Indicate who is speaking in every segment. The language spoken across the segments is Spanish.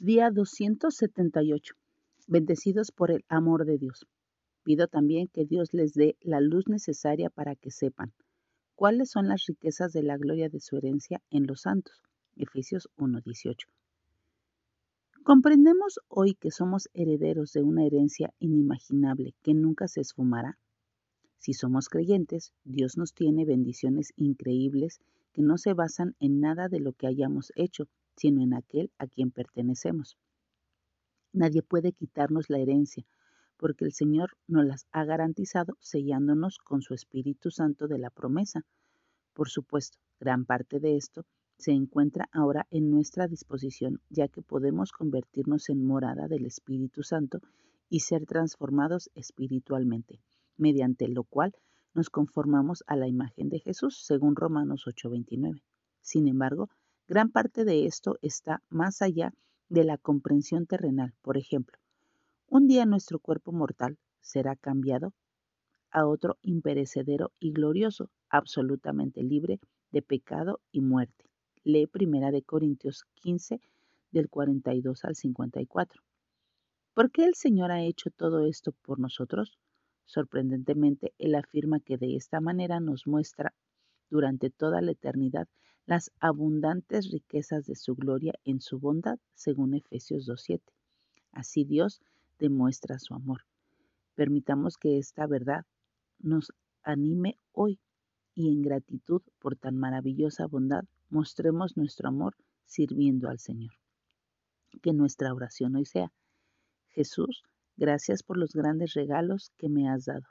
Speaker 1: Día 278. Bendecidos por el amor de Dios. Pido también que Dios les dé la luz necesaria para que sepan cuáles son las riquezas de la gloria de su herencia en los santos. Efesios 1:18. ¿Comprendemos hoy que somos herederos de una herencia inimaginable que nunca se esfumará? Si somos creyentes, Dios nos tiene bendiciones increíbles que no se basan en nada de lo que hayamos hecho, sino en aquel a quien pertenecemos. Nadie puede quitarnos la herencia, porque el Señor nos las ha garantizado sellándonos con su Espíritu Santo de la promesa. Por supuesto, gran parte de esto se encuentra ahora en nuestra disposición, ya que podemos convertirnos en morada del Espíritu Santo y ser transformados espiritualmente, mediante lo cual nos conformamos a la imagen de Jesús, según Romanos 8:29. Sin embargo, Gran parte de esto está más allá de la comprensión terrenal. Por ejemplo, un día nuestro cuerpo mortal será cambiado a otro imperecedero y glorioso, absolutamente libre de pecado y muerte. Lee Primera de Corintios 15 del 42 al 54. ¿Por qué el Señor ha hecho todo esto por nosotros? Sorprendentemente, Él afirma que de esta manera nos muestra durante toda la eternidad las abundantes riquezas de su gloria en su bondad, según Efesios 2.7. Así Dios demuestra su amor. Permitamos que esta verdad nos anime hoy y en gratitud por tan maravillosa bondad mostremos nuestro amor sirviendo al Señor. Que nuestra oración hoy sea, Jesús, gracias por los grandes regalos que me has dado.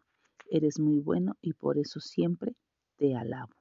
Speaker 1: Eres muy bueno y por eso siempre te alabo.